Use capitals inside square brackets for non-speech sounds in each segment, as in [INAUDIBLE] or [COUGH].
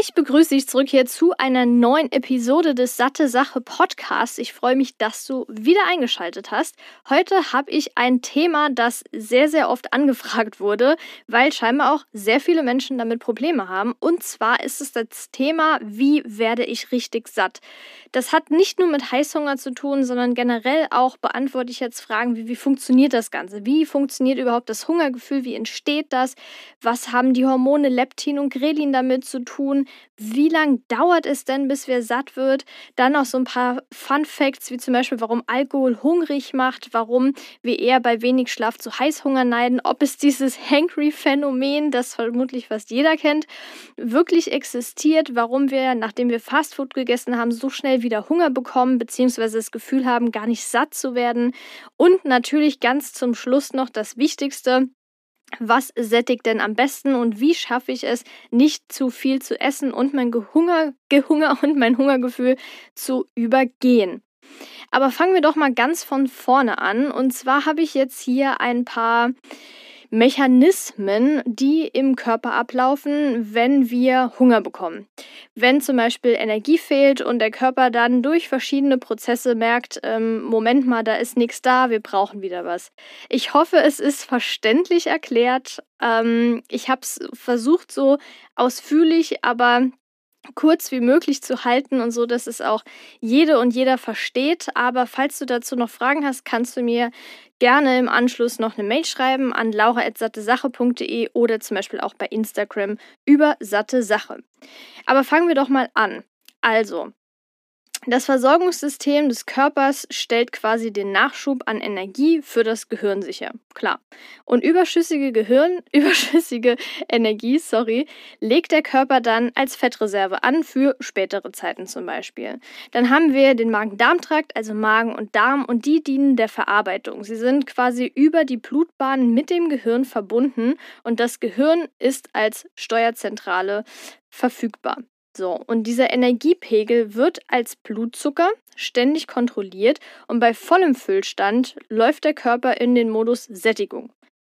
Ich begrüße dich zurück hier zu einer neuen Episode des Satte Sache Podcasts. Ich freue mich, dass du wieder eingeschaltet hast. Heute habe ich ein Thema, das sehr, sehr oft angefragt wurde, weil scheinbar auch sehr viele Menschen damit Probleme haben. Und zwar ist es das Thema, wie werde ich richtig satt? Das hat nicht nur mit Heißhunger zu tun, sondern generell auch beantworte ich jetzt Fragen wie, wie funktioniert das Ganze? Wie funktioniert überhaupt das Hungergefühl? Wie entsteht das? Was haben die Hormone Leptin und Grelin damit zu tun? Wie lange dauert es denn, bis wir satt wird? Dann noch so ein paar Fun Facts, wie zum Beispiel, warum Alkohol hungrig macht, warum wir eher bei wenig Schlaf zu Heißhunger neiden, ob es dieses [LAUGHS] Hangry-Phänomen, das vermutlich fast jeder kennt, wirklich existiert, warum wir, nachdem wir Fastfood gegessen haben, so schnell wieder Hunger bekommen, beziehungsweise das Gefühl haben, gar nicht satt zu werden. Und natürlich ganz zum Schluss noch das Wichtigste, was sättigt denn am besten und wie schaffe ich es, nicht zu viel zu essen und mein Gehunger, Gehunger und mein Hungergefühl zu übergehen. Aber fangen wir doch mal ganz von vorne an. Und zwar habe ich jetzt hier ein paar Mechanismen, die im Körper ablaufen, wenn wir Hunger bekommen. Wenn zum Beispiel Energie fehlt und der Körper dann durch verschiedene Prozesse merkt, ähm, Moment mal, da ist nichts da, wir brauchen wieder was. Ich hoffe, es ist verständlich erklärt. Ähm, ich habe es versucht so ausführlich, aber kurz wie möglich zu halten und so, dass es auch jede und jeder versteht. Aber falls du dazu noch Fragen hast, kannst du mir gerne im Anschluss noch eine Mail schreiben an laura.sattesache.de oder zum Beispiel auch bei Instagram über satte Sache. Aber fangen wir doch mal an. Also, das Versorgungssystem des Körpers stellt quasi den Nachschub an Energie für das Gehirn sicher. Klar. Und überschüssige Gehirn, [LAUGHS] überschüssige Energie, sorry, legt der Körper dann als Fettreserve an für spätere Zeiten zum Beispiel. Dann haben wir den Magen-Darm-Trakt, also Magen und Darm, und die dienen der Verarbeitung. Sie sind quasi über die Blutbahn mit dem Gehirn verbunden und das Gehirn ist als Steuerzentrale verfügbar. So, und dieser Energiepegel wird als Blutzucker ständig kontrolliert und bei vollem Füllstand läuft der Körper in den Modus Sättigung.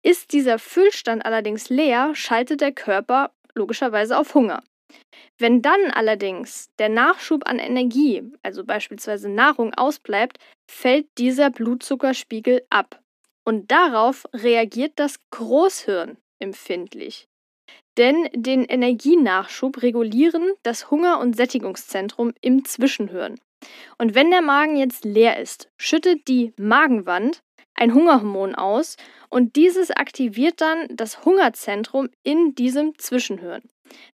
Ist dieser Füllstand allerdings leer, schaltet der Körper logischerweise auf Hunger. Wenn dann allerdings der Nachschub an Energie, also beispielsweise Nahrung, ausbleibt, fällt dieser Blutzuckerspiegel ab. Und darauf reagiert das Großhirn empfindlich denn den Energienachschub regulieren das Hunger- und Sättigungszentrum im Zwischenhirn. Und wenn der Magen jetzt leer ist, schüttet die Magenwand ein Hungerhormon aus und dieses aktiviert dann das Hungerzentrum in diesem Zwischenhirn.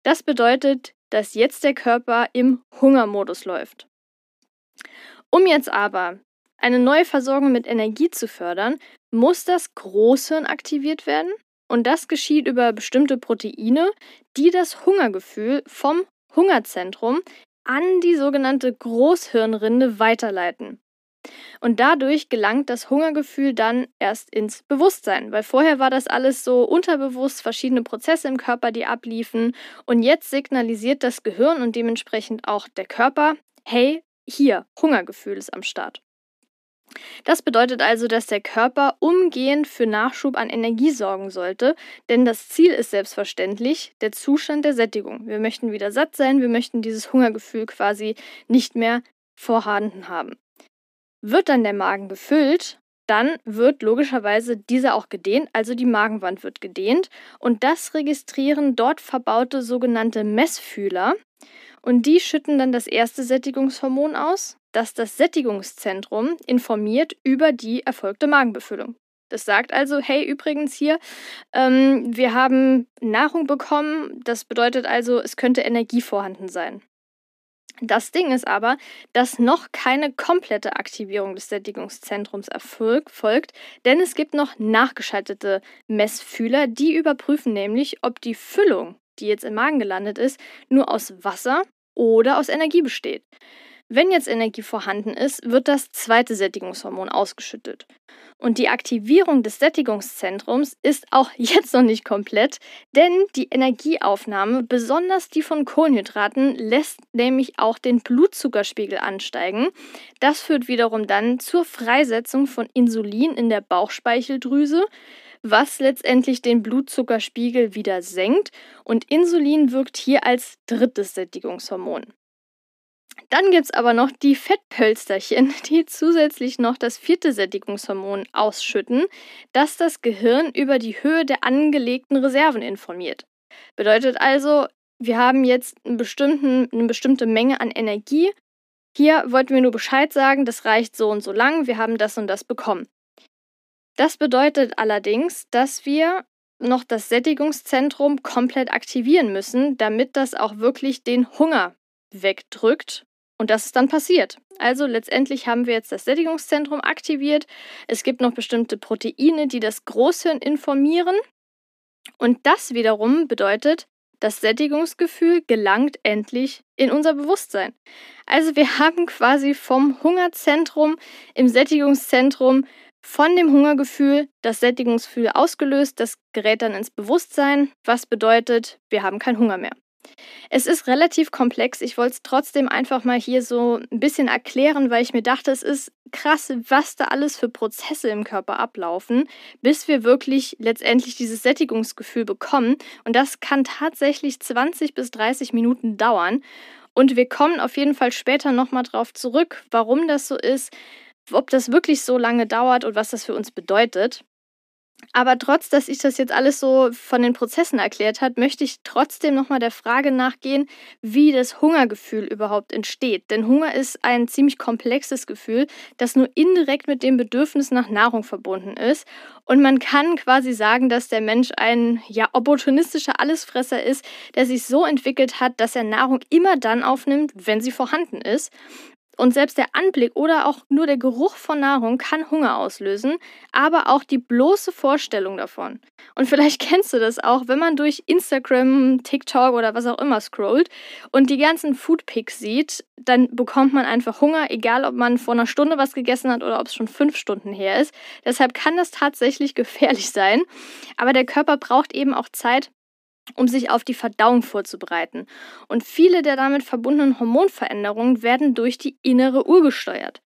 Das bedeutet, dass jetzt der Körper im Hungermodus läuft. Um jetzt aber eine neue Versorgung mit Energie zu fördern, muss das Großhirn aktiviert werden und das geschieht über bestimmte Proteine, die das Hungergefühl vom Hungerzentrum an die sogenannte Großhirnrinde weiterleiten. Und dadurch gelangt das Hungergefühl dann erst ins Bewusstsein, weil vorher war das alles so unterbewusst, verschiedene Prozesse im Körper, die abliefen. Und jetzt signalisiert das Gehirn und dementsprechend auch der Körper, hey, hier, Hungergefühl ist am Start. Das bedeutet also, dass der Körper umgehend für Nachschub an Energie sorgen sollte, denn das Ziel ist selbstverständlich der Zustand der Sättigung. Wir möchten wieder satt sein, wir möchten dieses Hungergefühl quasi nicht mehr vorhanden haben. Wird dann der Magen gefüllt, dann wird logischerweise dieser auch gedehnt, also die Magenwand wird gedehnt und das registrieren dort verbaute sogenannte Messfühler und die schütten dann das erste Sättigungshormon aus, das das Sättigungszentrum informiert über die erfolgte Magenbefüllung. Das sagt also, hey, übrigens hier, ähm, wir haben Nahrung bekommen, das bedeutet also, es könnte Energie vorhanden sein. Das Ding ist aber, dass noch keine komplette Aktivierung des Sättigungszentrums erfolgt, denn es gibt noch nachgeschaltete Messfühler, die überprüfen nämlich, ob die Füllung, die jetzt im Magen gelandet ist, nur aus Wasser oder aus Energie besteht. Wenn jetzt Energie vorhanden ist, wird das zweite Sättigungshormon ausgeschüttet. Und die Aktivierung des Sättigungszentrums ist auch [LAUGHS] jetzt noch nicht komplett, denn die Energieaufnahme, besonders die von Kohlenhydraten, lässt nämlich auch den Blutzuckerspiegel ansteigen. Das führt wiederum dann zur Freisetzung von Insulin in der Bauchspeicheldrüse, was letztendlich den Blutzuckerspiegel wieder senkt und Insulin wirkt hier als drittes Sättigungshormon. Dann gibt es aber noch die Fettpölsterchen, [LAUGHS] die zusätzlich noch das vierte Sättigungshormon ausschütten, das das Gehirn über die Höhe der angelegten Reserven informiert. Bedeutet also, wir haben jetzt einen bestimmten, eine bestimmte Menge an Energie. Hier wollten wir nur Bescheid sagen, das reicht so und so lang, wir haben das und das bekommen. Das bedeutet allerdings, dass wir noch das Sättigungszentrum komplett aktivieren müssen, damit das auch wirklich den Hunger wegdrückt. Und das ist dann passiert. Also letztendlich haben wir jetzt das Sättigungszentrum aktiviert. Es gibt noch bestimmte Proteine, die das Großhirn informieren. Und das wiederum bedeutet, das Sättigungsgefühl gelangt endlich in unser Bewusstsein. Also wir haben quasi vom Hungerzentrum im Sättigungszentrum von dem Hungergefühl das Sättigungsgefühl ausgelöst. Das gerät dann ins Bewusstsein, was bedeutet, wir haben keinen Hunger mehr. Es ist relativ komplex. Ich wollte es trotzdem einfach mal hier so ein bisschen erklären, weil ich mir dachte, es ist krass, was da alles für Prozesse im Körper ablaufen, bis wir wirklich letztendlich dieses Sättigungsgefühl bekommen. Und das kann tatsächlich 20 bis 30 Minuten dauern. Und wir kommen auf jeden Fall später nochmal drauf zurück, warum das so ist, ob das wirklich so lange dauert und was das für uns bedeutet. Aber trotz, dass ich das jetzt alles so von den Prozessen erklärt habe, möchte ich trotzdem nochmal der Frage nachgehen, wie das Hungergefühl überhaupt entsteht. Denn Hunger ist ein ziemlich komplexes Gefühl, das nur indirekt mit dem Bedürfnis nach Nahrung verbunden ist. Und man kann quasi sagen, dass der Mensch ein ja opportunistischer Allesfresser ist, der sich so entwickelt hat, dass er Nahrung immer dann aufnimmt, wenn sie vorhanden ist. Und selbst der Anblick oder auch nur der Geruch von Nahrung kann Hunger auslösen, aber auch die bloße Vorstellung davon. Und vielleicht [LAUGHS] kennst du das auch, wenn man durch Instagram, TikTok oder was auch immer scrollt und die ganzen Foodpics sieht, dann bekommt man einfach Hunger, egal ob man vor einer Stunde was gegessen hat oder ob es schon fünf Stunden her ist. Deshalb kann das tatsächlich [LAUGHS] gefährlich sein. Aber der Körper braucht eben auch Zeit, um sich auf die Verdauung vorzubereiten. Und viele der damit verbundenen Hormonveränderungen werden durch die innere Uhr gesteuert.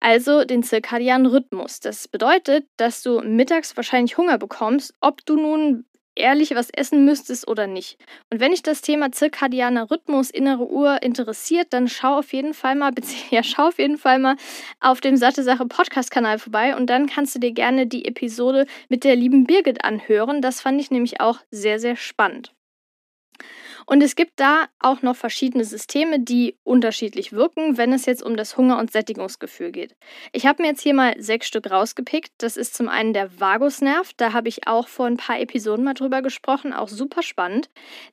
Also den zirkadianen Rhythmus. Das bedeutet, dass du mittags wahrscheinlich Hunger bekommst, ob du nun ehrlich was essen müsstest oder nicht. Und wenn dich das Thema zirkadianer Rhythmus, innere Uhr interessiert, dann schau auf jeden Fall mal, [LAUGHS] ja, schau auf jeden Fall mal auf dem Satte Sache Podcast Kanal vorbei und dann kannst du dir gerne die Episode mit der lieben Birgit anhören. Das fand ich nämlich auch sehr, sehr spannend. Und es gibt da auch noch verschiedene Systeme, die unterschiedlich wirken, wenn es jetzt um das Hunger- und Sättigungsgefühl geht. Ich habe mir jetzt hier mal sechs Stück rausgepickt. Das ist zum einen der Vagusnerv, da habe ich auch vor ein paar Episoden mal drüber gesprochen, auch super spannend.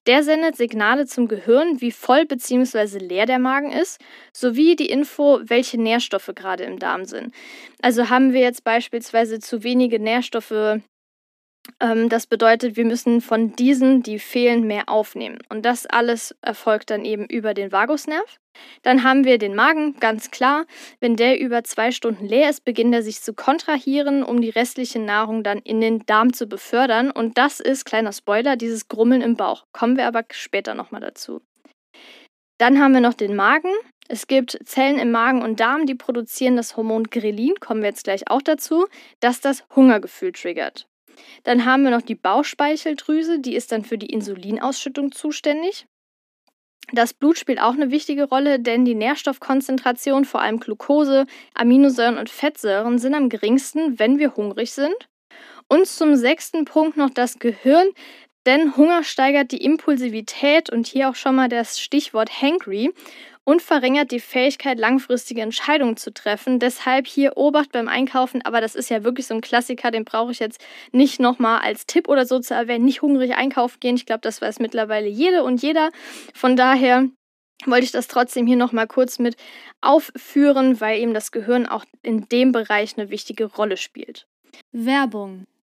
Der sendet Signale zum Gehirn, wie voll bzw. leer der Magen ist, sowie die Info, welche Nährstoffe gerade im Darm sind. Also haben wir jetzt beispielsweise zu wenige Nährstoffe das bedeutet, wir müssen von diesen, die fehlen, mehr aufnehmen. Und das alles erfolgt dann eben über den Vagusnerv. Dann haben wir den Magen, ganz klar. Wenn der über zwei Stunden leer ist, beginnt er sich zu kontrahieren, um die restliche Nahrung dann in den Darm zu befördern. Und das ist, kleiner Spoiler, dieses Grummeln im Bauch. Kommen wir aber später nochmal dazu. Dann haben wir noch den Magen. Es gibt Zellen im Magen und Darm, die produzieren das Hormon Grelin, kommen wir jetzt gleich auch dazu, das das Hungergefühl triggert. Dann haben wir noch die Bauchspeicheldrüse, die ist dann für die Insulinausschüttung zuständig. Das Blut spielt auch eine wichtige Rolle, denn die Nährstoffkonzentration, vor allem Glucose, Aminosäuren und Fettsäuren, sind am geringsten, wenn wir hungrig sind. Und zum sechsten Punkt noch das Gehirn, denn Hunger steigert die Impulsivität und hier auch schon mal das Stichwort hangry und verringert die Fähigkeit, langfristige Entscheidungen zu treffen. Deshalb hier Obacht beim Einkaufen, aber das ist ja wirklich so ein Klassiker, den brauche ich jetzt nicht nochmal als Tipp oder so zu erwähnen. Nicht hungrig einkaufen gehen. Ich glaube, das weiß mittlerweile jede und jeder. Von daher wollte ich das trotzdem hier nochmal kurz mit aufführen, weil eben das Gehirn auch in dem Bereich eine wichtige Rolle spielt. Werbung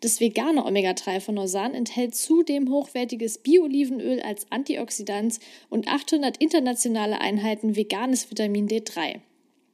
Das vegane Omega-3 von Norsan enthält zudem hochwertiges Bio-Olivenöl als Antioxidant und 800 internationale Einheiten veganes Vitamin D3.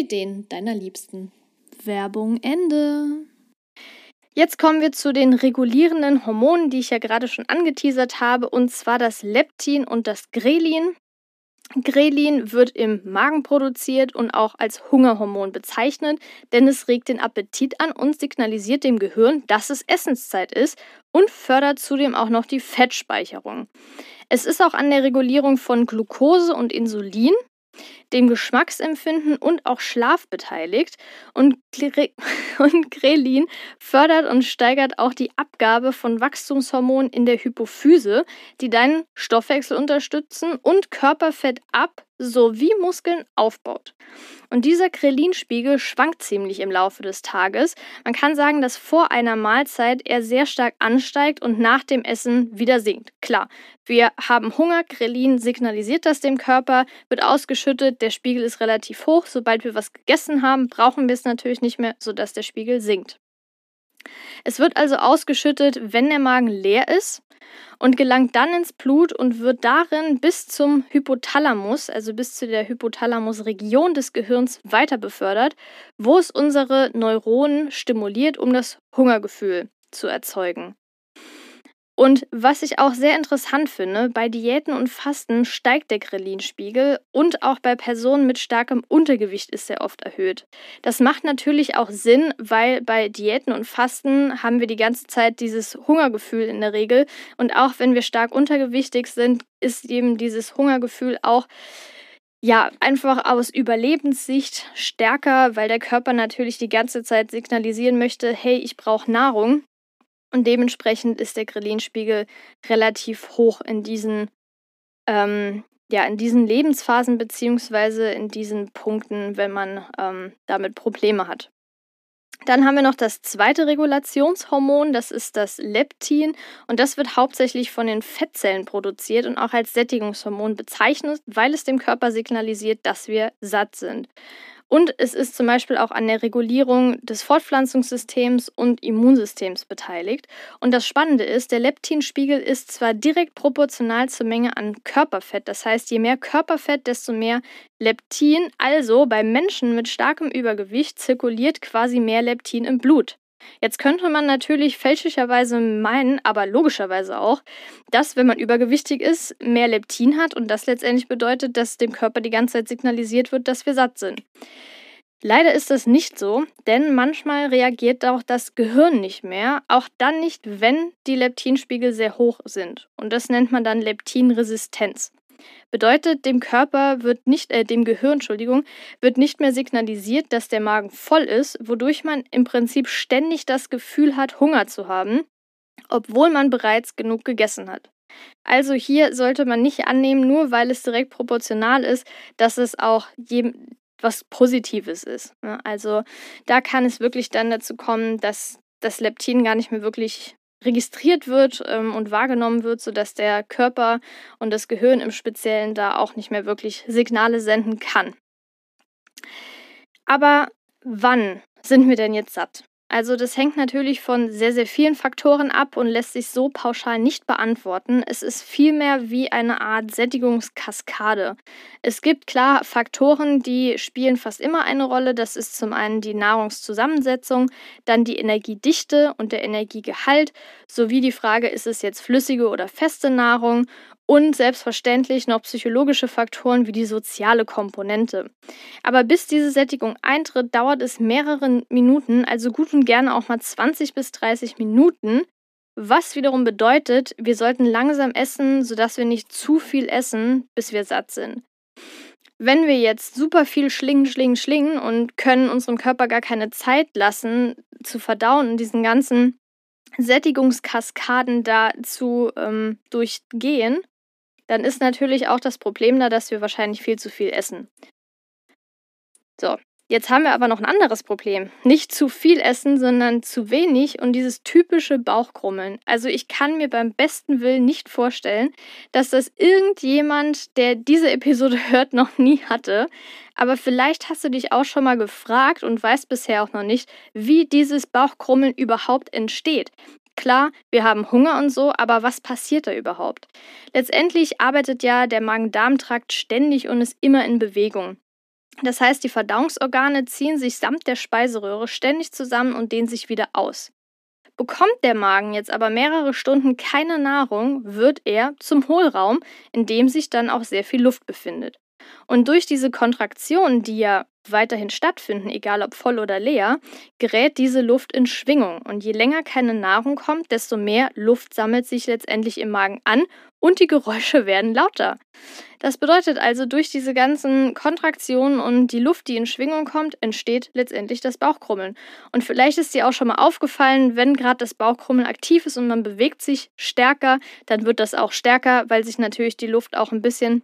den deiner Liebsten. Werbung Ende. Jetzt kommen wir zu den regulierenden Hormonen, die ich ja gerade schon angeteasert habe, und zwar das Leptin und das Grelin. Grelin wird im Magen produziert und auch als Hungerhormon bezeichnet, denn es regt den Appetit an und signalisiert dem Gehirn, dass es Essenszeit ist und fördert zudem auch noch die Fettspeicherung. Es ist auch an der Regulierung von Glucose und Insulin dem Geschmacksempfinden und auch Schlaf beteiligt. Und, [LAUGHS] und Grelin fördert und steigert auch die Abgabe von Wachstumshormonen in der Hypophyse, die deinen Stoffwechsel unterstützen und Körperfett ab sowie Muskeln aufbaut. Und dieser Krelinspiegel schwankt ziemlich im Laufe des Tages. Man kann sagen, dass vor einer Mahlzeit er sehr stark ansteigt und nach dem Essen wieder sinkt. Klar, wir haben Hunger, Krelin signalisiert das dem Körper, wird ausgeschüttet, der Spiegel ist relativ hoch. Sobald wir was gegessen haben, brauchen wir es natürlich nicht mehr, sodass der Spiegel sinkt. Es wird also ausgeschüttet, wenn der Magen leer ist und gelangt dann ins Blut und wird darin bis zum Hypothalamus, also bis zu der Hypothalamusregion des Gehirns weiter befördert, wo es unsere Neuronen stimuliert, um das Hungergefühl zu erzeugen. Und was ich auch sehr interessant finde, bei Diäten und Fasten steigt der Ghrelin-Spiegel und auch bei Personen mit starkem Untergewicht ist er oft erhöht. Das macht natürlich auch Sinn, weil bei Diäten und Fasten haben wir die ganze Zeit dieses Hungergefühl in der Regel und auch wenn wir stark untergewichtig sind, ist eben dieses Hungergefühl auch ja, einfach aus Überlebenssicht stärker, weil der Körper natürlich die ganze Zeit signalisieren möchte, hey, ich brauche Nahrung. Und dementsprechend ist der Ghrelin-Spiegel relativ hoch in diesen, ähm, ja, in diesen Lebensphasen beziehungsweise in diesen Punkten, wenn man ähm, damit Probleme hat. Dann haben wir noch das zweite Regulationshormon, das ist das Leptin und das wird hauptsächlich von den Fettzellen produziert und auch als Sättigungshormon bezeichnet, weil es dem Körper signalisiert, dass wir satt sind. Und es ist zum Beispiel auch an der Regulierung des Fortpflanzungssystems und Immunsystems beteiligt. Und das Spannende ist, der Leptinspiegel ist zwar direkt proportional zur Menge an Körperfett. Das heißt, je mehr Körperfett, desto mehr Leptin. Also bei Menschen mit starkem Übergewicht zirkuliert quasi mehr Leptin im Blut. Jetzt könnte man natürlich fälschlicherweise meinen, aber logischerweise auch, dass wenn man übergewichtig ist, mehr Leptin hat und das letztendlich bedeutet, dass dem Körper die ganze Zeit signalisiert wird, dass wir satt sind. Leider ist das nicht so, denn manchmal reagiert auch das Gehirn nicht mehr, auch dann nicht, wenn die Leptinspiegel sehr hoch sind. Und das nennt man dann Leptinresistenz. Bedeutet, dem Körper wird nicht, äh, dem Gehirn, Entschuldigung, wird nicht mehr signalisiert, dass der Magen voll ist, wodurch man im Prinzip ständig das Gefühl hat, Hunger zu haben, obwohl man bereits genug gegessen hat. Also hier sollte man nicht annehmen, nur weil es direkt proportional ist, dass es auch jedem was Positives ist. Ne? Also da kann es wirklich dann dazu kommen, dass das Leptin gar nicht mehr wirklich registriert wird ähm, und wahrgenommen wird, sodass der Körper und das Gehirn im Speziellen da auch nicht mehr wirklich Signale senden kann. Aber wann sind wir denn jetzt satt? Also das hängt natürlich von sehr, sehr vielen Faktoren ab und lässt sich so pauschal nicht beantworten. Es ist vielmehr wie eine Art Sättigungskaskade. Es gibt klar Faktoren, die spielen fast immer eine Rolle. Das ist zum einen die Nahrungszusammensetzung, dann die Energiedichte und der Energiegehalt, sowie die Frage, ist es jetzt flüssige oder feste Nahrung und selbstverständlich noch psychologische Faktoren wie die soziale Komponente. Aber bis diese Sättigung eintritt, dauert es mehrere Minuten, also gut und gerne auch mal 20 bis 30 Minuten, was wiederum bedeutet, wir sollten langsam essen, sodass wir nicht zu viel essen, bis wir satt sind. Wenn wir jetzt super viel schlingen, schlingen, schlingen und können unserem Körper gar keine Zeit lassen zu verdauen und diesen ganzen Sättigungskaskaden da zu ähm, durchgehen, dann ist natürlich auch das Problem da, dass wir wahrscheinlich viel zu viel essen. So, jetzt haben wir aber noch ein anderes Problem. Nicht zu viel essen, sondern zu wenig und dieses typische Bauchkrummeln. Also ich kann mir beim besten Willen nicht vorstellen, dass das irgendjemand, der diese Episode [LAUGHS] hört, noch nie hatte. Aber vielleicht hast du dich auch schon mal gefragt und weißt bisher auch noch nicht, wie dieses Bauchkrummeln überhaupt entsteht. Klar, wir haben Hunger und so, aber was passiert da überhaupt? Letztendlich arbeitet ja der Magen-Darm-Trakt ständig und ist immer in Bewegung. Das heißt, die Verdauungsorgane ziehen sich samt der Speiseröhre ständig zusammen und dehnen sich wieder aus. Bekommt der Magen jetzt aber mehrere Stunden keine Nahrung, wird er zum Hohlraum, in dem sich dann auch sehr viel Luft befindet. Und durch diese Kontraktion, die ja weiterhin stattfinden, egal ob voll oder leer, gerät diese Luft in Schwingung. Und je länger keine Nahrung kommt, desto mehr Luft sammelt sich letztendlich im Magen an und die Geräusche [LAUGHS] werden lauter. Das bedeutet also, durch diese ganzen Kontraktionen und die Luft, die in Schwingung kommt, entsteht letztendlich das Bauchkrummeln. Und vielleicht ist dir auch schon mal aufgefallen, wenn gerade das Bauchkrummeln aktiv ist und man bewegt sich stärker, dann wird das auch stärker, weil sich natürlich die Luft auch ein bisschen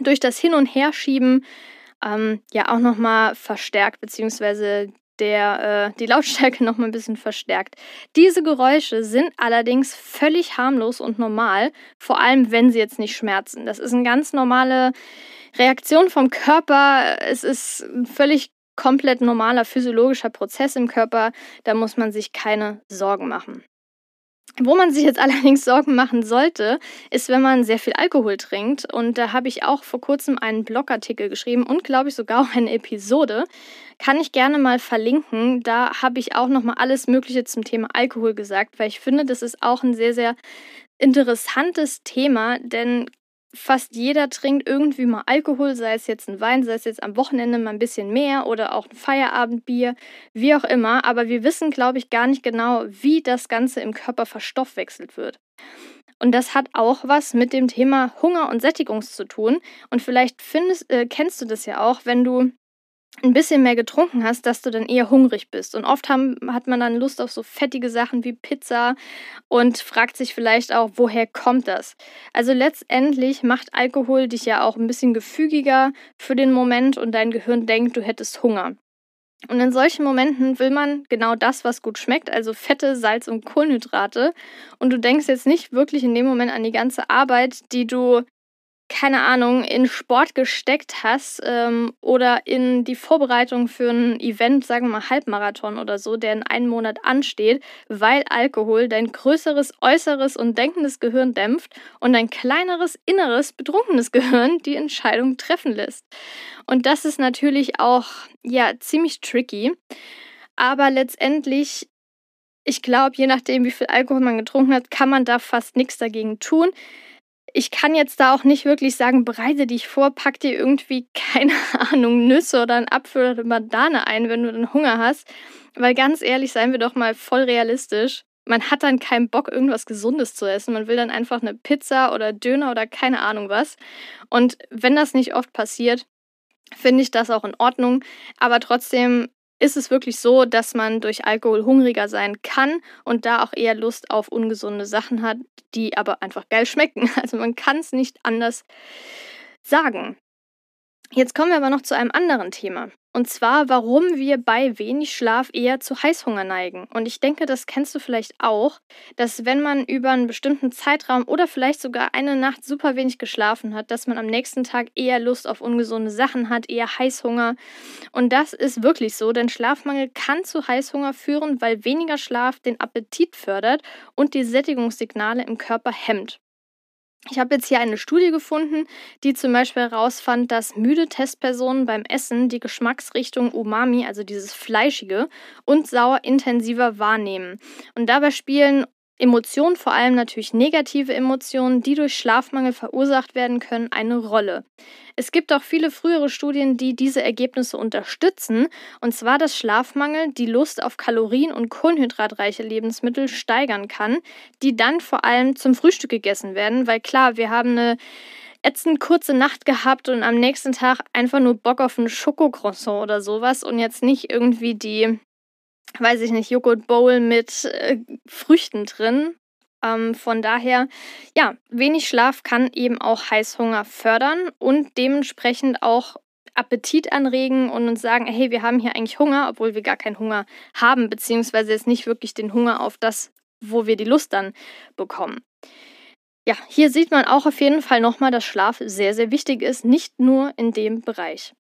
durch das Hin- und Herschieben ähm, ja auch nochmal verstärkt, beziehungsweise der, äh, die [LAUGHS] Lautstärke nochmal ein bisschen verstärkt. Diese Geräusche sind allerdings völlig harmlos und normal, vor allem wenn sie jetzt nicht schmerzen. Das ist eine ganz normale Reaktion vom Körper. Es ist ein völlig komplett normaler physiologischer Prozess im Körper. Da muss man sich keine Sorgen machen. Wo man sich jetzt [LAUGHS] allerdings Sorgen machen sollte, ist, wenn man sehr viel Alkohol trinkt. Und da habe ich auch vor kurzem einen Blogartikel geschrieben und glaube ich sogar [LAUGHS] auch eine Episode. Kann ich gerne mal verlinken. Da habe ich auch nochmal alles Mögliche zum Thema Alkohol gesagt, weil ich finde, das ist auch ein sehr, sehr interessantes Thema, denn fast jeder trinkt irgendwie mal Alkohol, sei es jetzt ein Wein, sei es jetzt am Wochenende mal ein bisschen mehr oder auch ein Feierabendbier, wie auch immer. Aber wir wissen, glaube ich, gar nicht genau, wie das Ganze im Körper verstoffwechselt wird. Und das hat auch was mit dem Thema Hunger und Sättigung zu tun. Und vielleicht findest, äh, kennst du das ja auch, wenn du ein bisschen mehr getrunken hast, dass du dann eher hungrig bist. Und oft haben, hat man dann Lust auf so fettige Sachen wie Pizza und fragt sich vielleicht auch, woher kommt das? Also letztendlich macht Alkohol dich ja auch ein bisschen gefügiger für den Moment und dein Gehirn denkt, du hättest Hunger. Und in solchen Momenten will man genau das, was gut schmeckt, also Fette, Salz und Kohlenhydrate. Und du denkst jetzt nicht wirklich in dem Moment an die ganze Arbeit, die du keine Ahnung, in Sport gesteckt hast ähm, oder in die Vorbereitung für ein Event, sagen wir mal Halbmarathon oder so, der in einem Monat ansteht, weil Alkohol dein größeres äußeres und denkendes Gehirn dämpft und dein kleineres inneres betrunkenes [LAUGHS] Gehirn die Entscheidung treffen lässt. Und das ist natürlich auch ja ziemlich tricky, aber letztendlich ich glaube, je nachdem, wie viel Alkohol man getrunken hat, kann man da fast nichts dagegen tun ich kann jetzt da auch nicht wirklich sagen, bereite dich vor, pack dir irgendwie, [LAUGHS] keine Ahnung, Nüsse oder ein Apfel oder eine Banane ein, wenn du dann Hunger hast. Weil ganz ehrlich, seien wir doch mal voll realistisch. Man hat dann keinen Bock, irgendwas Gesundes zu essen. Man will dann einfach eine Pizza oder Döner oder keine Ahnung was. Und wenn das nicht oft passiert, finde ich das auch in Ordnung. Aber trotzdem ist es wirklich so, dass man durch Alkohol hungriger sein kann und da auch eher Lust auf ungesunde Sachen hat, die aber einfach geil schmecken. [LAUGHS] Also man kann es nicht anders sagen. Jetzt kommen wir aber noch zu einem anderen Thema. Und zwar, warum wir bei wenig Schlaf eher zu Heißhunger neigen. Und ich denke, das kennst du vielleicht auch, dass wenn man über einen bestimmten Zeitraum oder vielleicht sogar eine Nacht super wenig geschlafen hat, dass man am nächsten Tag eher Lust auf ungesunde Sachen hat, eher Heißhunger. Und das ist wirklich so, denn Schlafmangel kann zu Heißhunger führen, weil weniger Schlaf den Appetit fördert und die Sättigungssignale im Körper hemmt. Ich habe jetzt hier eine Studie gefunden, die zum Beispiel herausfand, dass müde Testpersonen beim Essen die Geschmacksrichtung Umami, also dieses Fleischige, und sauer intensiver wahrnehmen. Und dabei spielen Emotionen, vor allem natürlich negative Emotionen, die durch Schlafmangel verursacht werden können, eine Rolle. Es gibt auch viele frühere Studien, die diese Ergebnisse unterstützen, und zwar, dass Schlafmangel die Lust auf Kalorien und kohlenhydratreiche Lebensmittel steigern kann, die dann vor allem zum Frühstück gegessen werden, weil klar, wir haben eine ätzend kurze Nacht gehabt und am nächsten Tag einfach nur Bock auf ein Schokocroissant oder sowas und jetzt nicht irgendwie die weiß ich nicht, Joghurt Bowl mit äh, Früchten drin. Ähm, von daher, ja, wenig Schlaf kann eben auch Heißhunger fördern und dementsprechend auch Appetit anregen und uns sagen, hey, wir haben hier eigentlich Hunger, obwohl wir gar keinen Hunger haben, beziehungsweise jetzt nicht wirklich den Hunger auf das, wo wir die Lust dann bekommen. Ja, hier sieht man auch auf jeden Fall nochmal, dass Schlaf sehr, sehr wichtig ist, nicht nur in dem Bereich.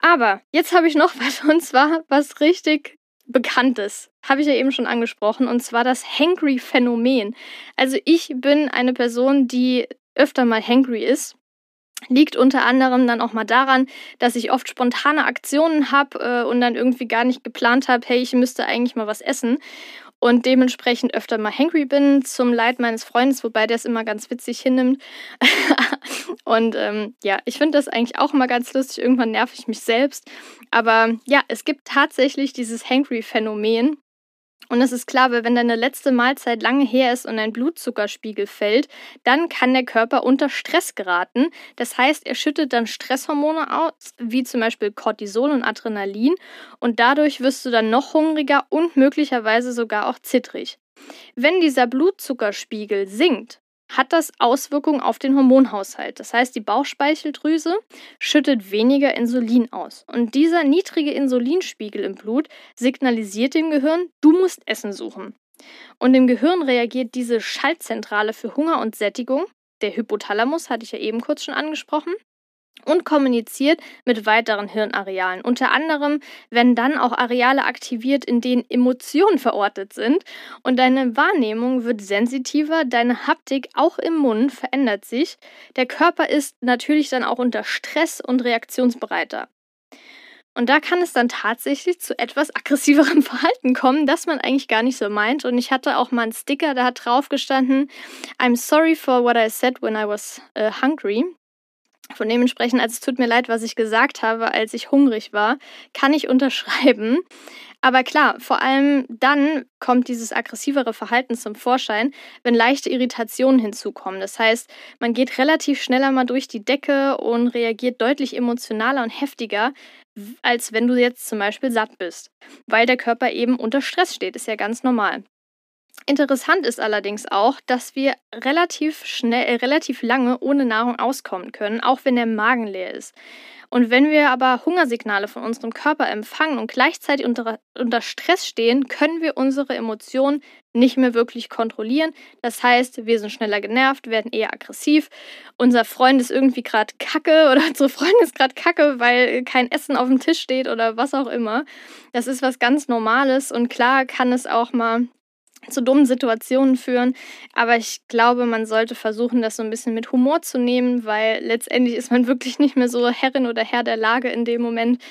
Aber jetzt habe ich noch [LAUGHS] was und zwar was richtig Bekanntes. Habe ich ja eben schon angesprochen, und zwar das Hangry-Phänomen. Also ich bin eine Person, die öfter mal hangry ist. Liegt unter anderem dann auch mal daran, dass ich oft spontane Aktionen habe äh, und dann irgendwie gar nicht geplant habe, hey, ich müsste eigentlich mal was essen und dementsprechend öfter mal hangry bin, zum Leid meines Freundes, wobei der es immer ganz witzig hinnimmt. [LAUGHS] und ähm, ja, ich finde das eigentlich auch immer ganz lustig. Irgendwann nerv ich mich selbst. Aber ja, es gibt tatsächlich dieses Hangry-Phänomen. Und es ist klar, weil wenn deine letzte Mahlzeit lange her ist und dein Blutzuckerspiegel fällt, dann kann der Körper unter Stress geraten. Das heißt, er schüttet dann Stresshormone aus, wie zum Beispiel Cortisol und Adrenalin. Und dadurch wirst du dann noch hungriger und möglicherweise sogar auch zittrig. Wenn dieser Blutzuckerspiegel sinkt, hat das Auswirkungen auf den Hormonhaushalt. Das heißt, die Bauchspeicheldrüse schüttet weniger Insulin aus. Und dieser niedrige Insulinspiegel im Blut signalisiert dem Gehirn, du musst Essen suchen. Und im Gehirn reagiert diese Schaltzentrale für Hunger und Sättigung, der Hypothalamus hatte ich ja eben kurz schon angesprochen, und kommuniziert mit weiteren Hirnarealen. Unter anderem werden dann auch Areale aktiviert, in denen Emotionen verortet sind und deine Wahrnehmung wird sensitiver, deine Haptik auch im Mund verändert sich. Der Körper ist natürlich dann auch unter Stress und reaktionsbereiter. Und da kann es dann tatsächlich zu etwas aggressiverem [LAUGHS] Verhalten kommen, das man eigentlich gar nicht so meint. Und ich hatte auch mal einen Sticker, da hat drauf gestanden, I'm sorry for what I said when I was uh, hungry. Von dementsprechend, also es tut mir leid, was ich gesagt habe, als ich hungrig war, kann ich unterschreiben. Aber klar, vor allem dann kommt dieses aggressivere Verhalten zum Vorschein, wenn leichte Irritationen hinzukommen. Das heißt, man geht relativ schneller mal durch die Decke und reagiert deutlich emotionaler und heftiger, als wenn du jetzt zum Beispiel satt bist, weil der Körper eben unter Stress steht. Ist ja ganz normal. Interessant ist allerdings auch, dass wir relativ schnell, äh, relativ lange ohne Nahrung auskommen können, auch wenn der Magen leer ist. Und wenn wir aber Hungersignale von unserem Körper empfangen und gleichzeitig unter, unter Stress stehen, können wir unsere Emotionen nicht mehr wirklich kontrollieren. Das heißt, wir sind schneller genervt, werden eher aggressiv. Unser Freund ist irgendwie gerade kacke [LAUGHS] oder unsere Freundin ist gerade kacke, weil kein Essen auf dem Tisch steht oder was auch immer. Das ist was ganz Normales und klar kann es auch mal zu dummen Situationen führen. Aber ich glaube, man sollte versuchen, das so ein bisschen mit Humor zu nehmen, weil letztendlich ist man [LAUGHS] wirklich nicht mehr so Herrin oder Herr der Lage in dem Moment.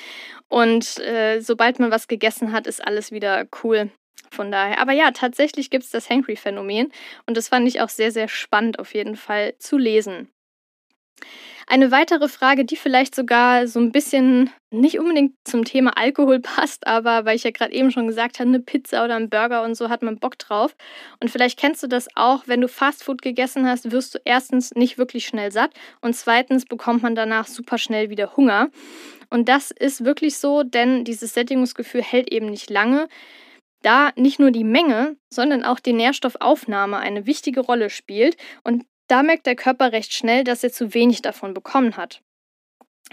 Und äh, sobald man was gegessen hat, ist alles wieder cool. Von daher. Aber ja, tatsächlich gibt es das Hangry-Phänomen. Und das fand ich auch sehr, sehr spannend auf jeden Fall zu lesen. Eine weitere Frage, die vielleicht sogar so ein bisschen nicht unbedingt zum Thema Alkohol [LAUGHS] passt, aber weil ich ja gerade eben schon gesagt habe, eine Pizza oder ein Burger und so hat man Bock drauf. Und vielleicht kennst du das auch, wenn du Fastfood gegessen hast, wirst du erstens nicht wirklich schnell satt und zweitens bekommt man danach super schnell wieder Hunger. Und das ist wirklich so, denn dieses Sättigungsgefühl hält eben nicht lange da nicht nur die Menge, sondern auch die Nährstoffaufnahme eine wichtige Rolle spielt und da merkt der Körper recht schnell, dass er zu wenig davon bekommen hat.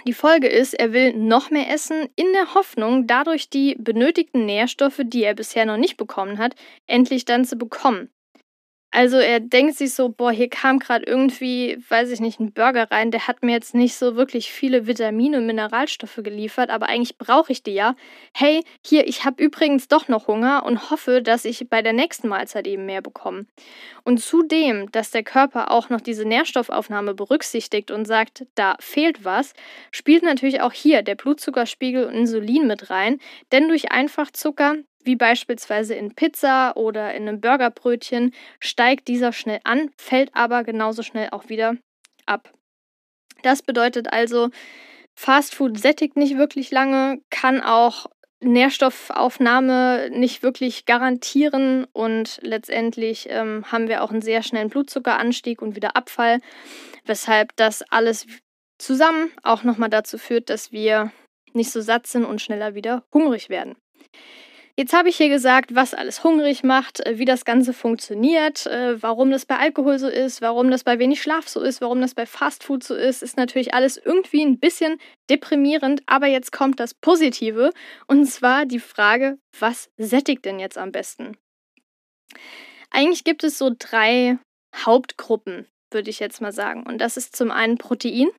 Die Folge ist, er will noch mehr essen, in der Hoffnung, dadurch die benötigten Nährstoffe, die er bisher noch nicht bekommen hat, endlich dann zu bekommen. Also er denkt sich so, boah, hier kam gerade irgendwie, weiß ich nicht, ein Burger rein, der hat mir jetzt nicht so wirklich viele Vitamine und Mineralstoffe geliefert, aber eigentlich brauche ich die ja. Hey, hier, ich habe übrigens doch noch Hunger und hoffe, dass ich bei der nächsten Mahlzeit eben mehr bekomme. Und zudem, dass der Körper auch noch diese Nährstoffaufnahme berücksichtigt und sagt, da fehlt was, spielt natürlich auch hier der Blutzuckerspiegel und Insulin mit rein, denn durch Einfachzucker wie beispielsweise in Pizza oder in einem Burgerbrötchen, steigt dieser schnell an, fällt aber genauso schnell auch wieder ab. Das bedeutet also, Fastfood sättigt nicht wirklich lange, kann auch Nährstoffaufnahme nicht wirklich garantieren und letztendlich ähm, haben wir auch einen sehr schnellen Blutzuckeranstieg und wieder Abfall, weshalb das alles zusammen auch nochmal dazu führt, dass wir nicht so satt sind und schneller wieder hungrig werden. Jetzt habe ich hier gesagt, was alles hungrig macht, äh, wie das Ganze funktioniert, äh, warum das bei Alkohol so ist, warum das bei wenig Schlaf so ist, warum das bei Fastfood so ist. Ist natürlich alles irgendwie ein bisschen deprimierend, aber jetzt kommt das Positive und zwar die Frage, was sättigt denn jetzt am besten? Eigentlich gibt es so drei Hauptgruppen, würde ich jetzt mal sagen. Und das ist zum einen Protein,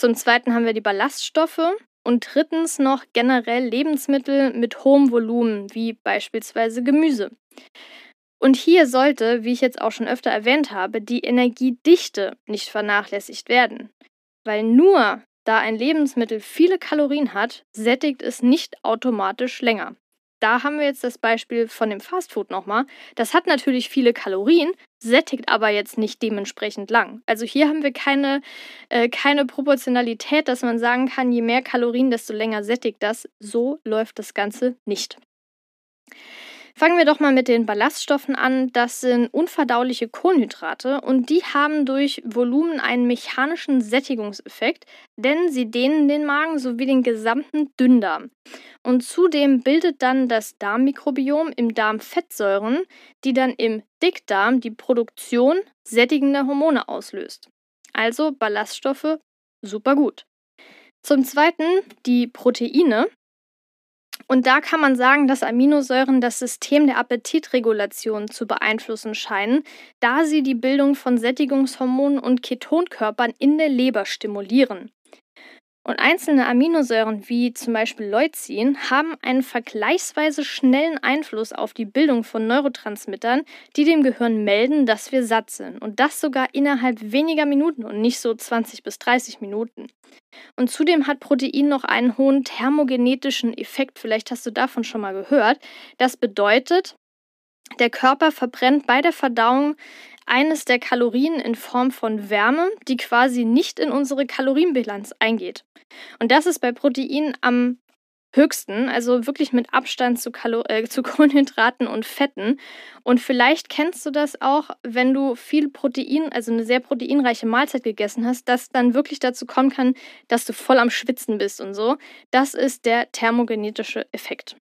zum zweiten haben wir die Ballaststoffe und drittens noch generell Lebensmittel mit hohem Volumen, wie beispielsweise Gemüse. Und hier sollte, wie ich jetzt auch schon öfter erwähnt habe, die Energiedichte nicht vernachlässigt werden. Weil nur da ein Lebensmittel viele Kalorien hat, sättigt es nicht automatisch länger da haben wir jetzt das Beispiel von dem Fastfood nochmal. Das hat natürlich viele Kalorien, sättigt aber jetzt nicht dementsprechend lang. Also hier haben wir keine, äh, keine Proportionalität, dass man sagen kann, je mehr Kalorien, desto länger sättigt das. So läuft das Ganze nicht. Fangen wir doch mal mit den Ballaststoffen an. Das sind unverdauliche Kohlenhydrate und die haben durch Volumen einen mechanischen Sättigungseffekt, denn sie dehnen den Magen sowie den gesamten Dünndarm. Und zudem bildet dann das Darmmikrobiom im Darm Fettsäuren, die dann im Dickdarm die Produktion sättigender Hormone auslöst. Also Ballaststoffe super gut. Zum Zweiten die Proteine. Und da kann man sagen, dass Aminosäuren das System der Appetitregulation zu beeinflussen scheinen, da sie die Bildung von Sättigungshormonen und Ketonkörpern in der Leber stimulieren. Und einzelne Aminosäuren wie zum Beispiel Leucin haben einen vergleichsweise schnellen Einfluss auf die Bildung von Neurotransmittern, die dem Gehirn melden, dass wir satt sind. Und das sogar innerhalb weniger Minuten und nicht so 20 bis 30 Minuten. Und zudem hat Protein noch einen hohen thermogenetischen Effekt. Vielleicht hast du davon schon mal gehört. Das bedeutet, der Körper verbrennt bei der Verdauung eines der Kalorien in Form von Wärme, die quasi nicht in unsere Kalorienbilanz eingeht. Und das ist bei Proteinen am höchsten, also wirklich mit Abstand zu, Kalo äh, [LAUGHS] zu Kohlenhydraten und Fetten. Und vielleicht kennst du das auch, wenn du viel Protein, also eine sehr proteinreiche Mahlzeit gegessen hast, dass dann wirklich dazu kommen kann, dass du voll am Schwitzen bist und so. Das ist der thermogenetische Effekt.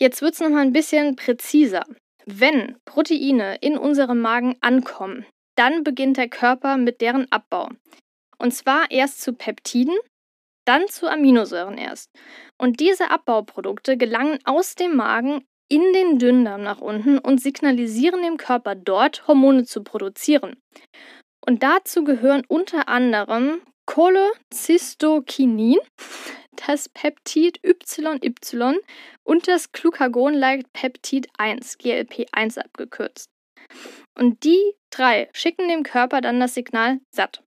Jetzt wird es nochmal ein bisschen präziser. Wenn Proteine in unserem Magen ankommen, dann beginnt der Körper mit deren Abbau. Und zwar erst zu Peptiden, dann zu Aminosäuren erst. Und diese Abbauprodukte gelangen aus dem Magen in den Dünndarm nach unten und signalisieren dem Körper dort, Hormone zu produzieren. Und dazu gehören unter anderem Cholecystokinin, das Peptid YY und das Glucagon-like-Peptid 1, GLP1 abgekürzt. Und die drei schicken dem Körper dann das Signal satt.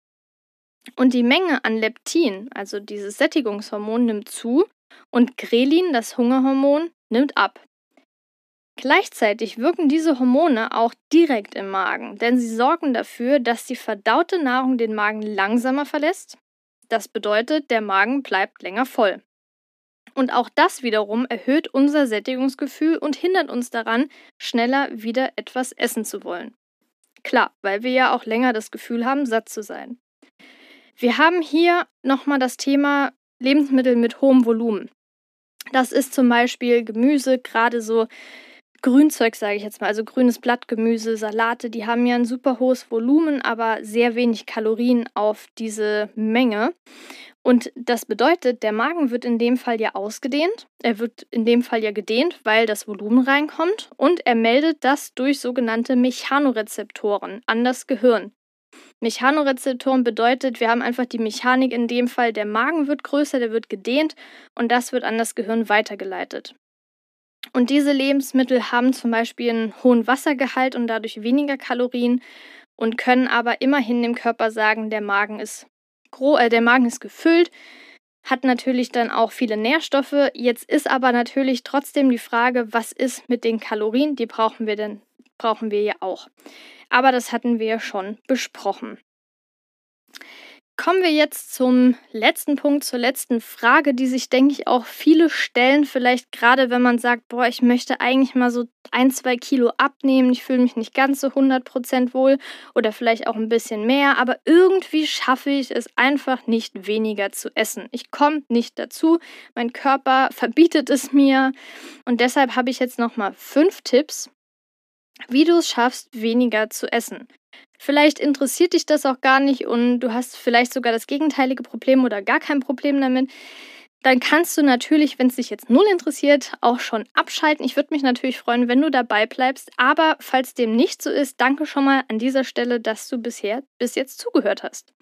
Und die Menge an Leptin, also dieses Sättigungshormon, nimmt zu und Grelin, das Hungerhormon, nimmt ab. Gleichzeitig wirken diese Hormone auch direkt im Magen, denn sie sorgen dafür, dass die verdaute Nahrung den Magen langsamer verlässt das bedeutet, der Magen bleibt länger voll. Und auch das wiederum erhöht unser Sättigungsgefühl und hindert uns daran, schneller wieder etwas essen zu wollen. Klar, weil wir ja auch länger das Gefühl haben, satt zu sein. Wir haben hier nochmal das Thema Lebensmittel mit hohem Volumen. Das ist zum Beispiel Gemüse, gerade so Grünzeug, sage ich jetzt mal, also grünes Blattgemüse, Salate, die haben ja ein super hohes Volumen, aber sehr wenig Kalorien auf diese Menge. Und das bedeutet, der Magen wird in dem Fall ja ausgedehnt. Er wird in dem Fall ja gedehnt, weil das Volumen reinkommt. Und er meldet das durch sogenannte Mechanorezeptoren an das Gehirn. Mechanorezeptoren bedeutet, wir haben einfach die Mechanik in dem Fall, der Magen wird größer, der wird gedehnt und das wird an das Gehirn weitergeleitet. Und diese Lebensmittel haben zum Beispiel einen hohen Wassergehalt und dadurch weniger Kalorien und können aber immerhin dem Körper sagen, der Magen ist äh, der Magen ist gefüllt, hat natürlich dann auch viele Nährstoffe. Jetzt ist aber natürlich trotzdem die Frage, was ist mit den Kalorien? Die brauchen wir denn, brauchen wir ja auch. Aber das hatten wir ja schon besprochen. Kommen wir jetzt zum letzten Punkt, zur letzten Frage, die sich, denke ich, auch viele stellen. Vielleicht gerade, wenn man sagt, boah, ich möchte eigentlich mal so ein, zwei Kilo abnehmen, ich fühle mich nicht ganz so 100% wohl oder vielleicht auch ein bisschen mehr, aber irgendwie schaffe ich es einfach nicht weniger zu essen. Ich komme nicht dazu, mein Körper verbietet es mir und deshalb habe ich jetzt nochmal fünf Tipps, wie du es schaffst, weniger zu essen. Vielleicht interessiert dich das auch gar nicht und du hast vielleicht sogar das gegenteilige Problem oder gar kein Problem damit. Dann kannst du natürlich, wenn es dich jetzt null interessiert, auch schon abschalten. Ich würde mich natürlich freuen, wenn du dabei bleibst. Aber falls dem nicht so ist, danke schon mal an dieser Stelle, dass du bisher bis jetzt zugehört hast.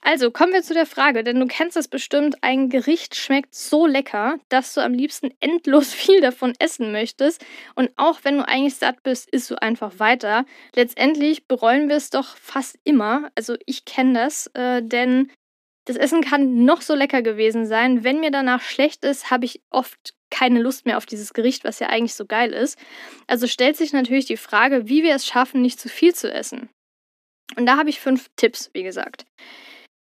Also kommen wir zu der Frage, denn du kennst es bestimmt, ein Gericht schmeckt so lecker, dass du am liebsten endlos [LAUGHS] viel davon essen möchtest. Und auch wenn du eigentlich satt bist, isst du einfach weiter. Letztendlich bereuen wir es doch fast immer. Also ich kenne das, äh, denn das Essen kann noch so lecker gewesen sein. Wenn mir danach schlecht ist, habe ich oft keine Lust mehr auf dieses Gericht, was ja eigentlich so geil ist. Also stellt sich natürlich die Frage, wie wir es schaffen, nicht zu viel zu essen. Und da habe ich fünf Tipps, wie gesagt.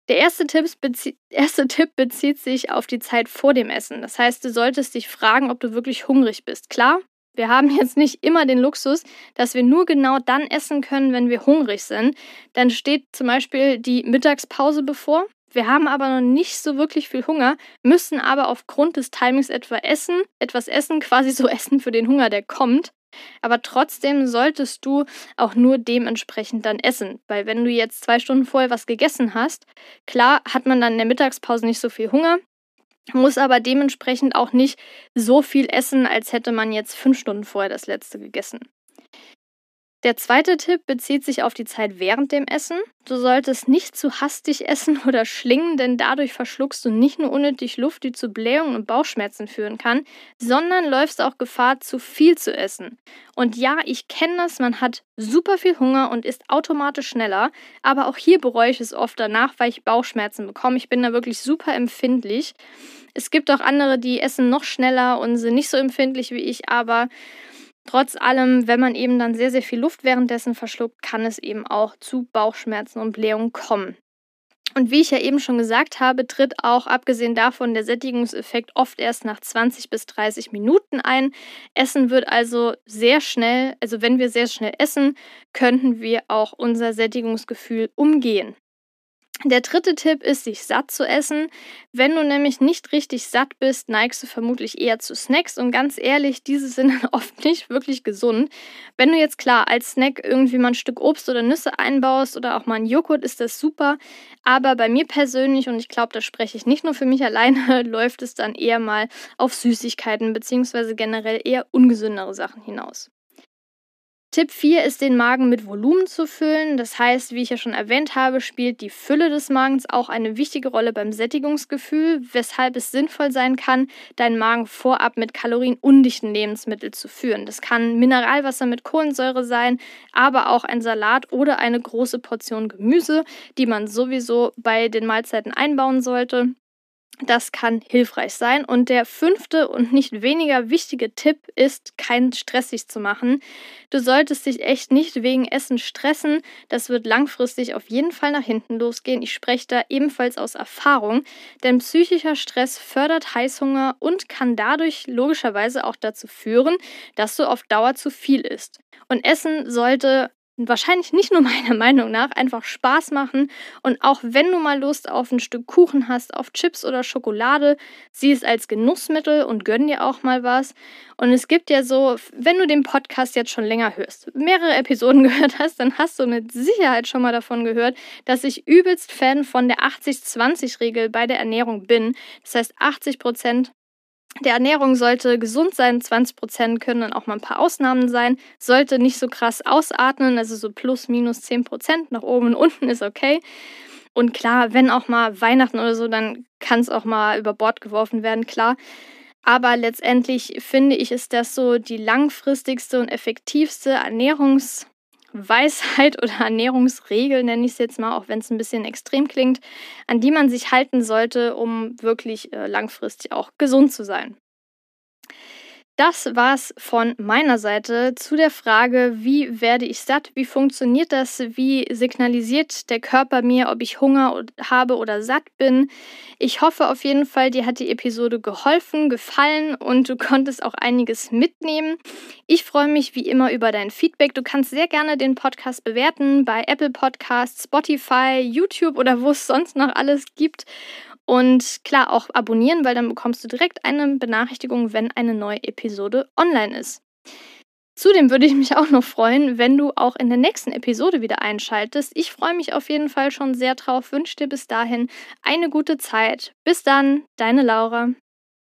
Der erste Tipp, [LAUGHS] erste Tipp bezieht sich auf die Zeit vor dem Essen. Das heißt, du solltest dich fragen, ob du wirklich hungrig bist. Klar, wir haben [LAUGHS] jetzt nicht immer den Luxus, dass wir nur genau dann essen können, wenn wir hungrig sind. Dann steht zum Beispiel die Mittagspause bevor. Wir haben aber noch nicht so wirklich viel Hunger, müssen aber aufgrund des Timings etwa essen, etwas essen, quasi so [LAUGHS] essen für den Hunger, der kommt. Aber trotzdem solltest du auch nur dementsprechend dann essen. Weil wenn du jetzt zwei Stunden vorher was gegessen hast, klar hat man dann in der Mittagspause nicht so viel Hunger, muss aber dementsprechend auch nicht so viel essen, als hätte man jetzt fünf Stunden vorher das letzte gegessen. Der zweite Tipp bezieht sich auf die Zeit während dem Essen. Du solltest nicht zu hastig essen oder schlingen, denn dadurch verschluckst du nicht nur unnötig Luft, die zu Blähungen und Bauchschmerzen führen kann, sondern läufst auch Gefahr, zu viel zu essen. Und ja, ich kenne das, man hat super viel Hunger und ist automatisch schneller, aber auch hier bereue ich es oft danach, weil ich Bauchschmerzen bekomme. Ich bin da wirklich super empfindlich. Es gibt auch andere, die essen noch schneller und sind nicht so empfindlich wie ich, aber Trotz allem, wenn man eben dann sehr, sehr viel Luft währenddessen verschluckt, kann es eben auch zu Bauchschmerzen und Blähungen kommen. Und wie ich ja eben schon gesagt habe, tritt auch abgesehen davon der Sättigungseffekt oft erst nach 20 bis 30 Minuten ein. Essen wird also sehr schnell, also wenn wir sehr schnell essen, könnten wir auch unser Sättigungsgefühl umgehen. Der dritte Tipp ist, sich satt zu essen. Wenn du nämlich nicht richtig satt bist, neigst du vermutlich eher zu Snacks und ganz ehrlich, diese sind [LAUGHS] oft nicht wirklich gesund. Wenn du jetzt klar als Snack irgendwie mal ein Stück Obst oder Nüsse einbaust oder auch mal einen Joghurt, ist das super. Aber bei mir persönlich, und ich glaube, da spreche ich nicht nur für mich alleine, [LAUGHS] läuft es dann eher mal auf Süßigkeiten bzw. generell eher ungesündere Sachen hinaus. Tipp 4 ist, den Magen mit Volumen zu füllen. Das heißt, wie ich ja schon erwähnt habe, spielt die Fülle des Magens auch eine wichtige Rolle beim Sättigungsgefühl, weshalb es sinnvoll sein kann, deinen Magen vorab mit kalorienundichten Lebensmitteln zu führen. Das kann Mineralwasser mit Kohlensäure sein, aber auch ein Salat oder eine große Portion Gemüse, die man sowieso bei den Mahlzeiten einbauen sollte. Das kann hilfreich sein. Und der fünfte und nicht weniger wichtige Tipp ist, keinen Stress sich zu machen. Du solltest dich echt nicht wegen Essen stressen. Das wird langfristig auf jeden Fall nach hinten losgehen. Ich spreche da ebenfalls aus Erfahrung, denn psychischer Stress fördert Heißhunger und kann dadurch logischerweise auch dazu führen, dass du auf Dauer zu viel isst. Und Essen sollte wahrscheinlich nicht nur [LAUGHS] meiner Meinung nach, einfach Spaß machen. Und auch wenn du mal Lust auf ein Stück Kuchen hast, auf Chips oder Schokolade, sieh es als Genussmittel und gönn dir auch mal was. Und es gibt ja so, wenn du den Podcast jetzt schon länger hörst, mehrere [LAUGHS] Episoden [LAUGHS] gehört hast, dann hast du mit Sicherheit schon mal davon gehört, dass ich übelst Fan von der 80-20-Regel bei der Ernährung bin. Das heißt, 80 Prozent der Ernährung sollte gesund sein, 20% können dann auch mal ein paar Ausnahmen sein, sollte nicht so krass ausatmen, also so plus minus 10% nach oben und unten ist okay. Und klar, wenn auch mal Weihnachten oder so, dann kann es auch mal über Bord geworfen werden, klar. Aber letztendlich finde ich, ist das so die langfristigste und effektivste Ernährungs- Weisheit [LAUGHS] oder Ernährungsregel, nenne ich es jetzt mal, auch wenn es ein bisschen extrem klingt, an die man sich halten sollte, um wirklich äh, langfristig auch gesund zu sein. Das war's von meiner Seite zu der Frage, wie werde ich satt? Wie funktioniert das? Wie signalisiert der Körper mir, ob ich Hunger habe oder satt bin? Ich hoffe auf jeden Fall, dir hat die Episode geholfen, gefallen und du konntest auch einiges mitnehmen. Ich freue mich wie immer über dein Feedback. Du kannst sehr gerne den Podcast bewerten bei Apple Podcasts, Spotify, YouTube oder wo es sonst noch alles gibt. Und klar, auch abonnieren, weil dann bekommst du direkt eine Benachrichtigung, wenn eine neue Episode online ist. Zudem würde ich mich auch noch freuen, wenn du auch in der nächsten Episode wieder einschaltest. Ich freue mich auf jeden Fall schon sehr drauf, wünsche dir bis dahin eine gute Zeit. Bis dann, deine Laura.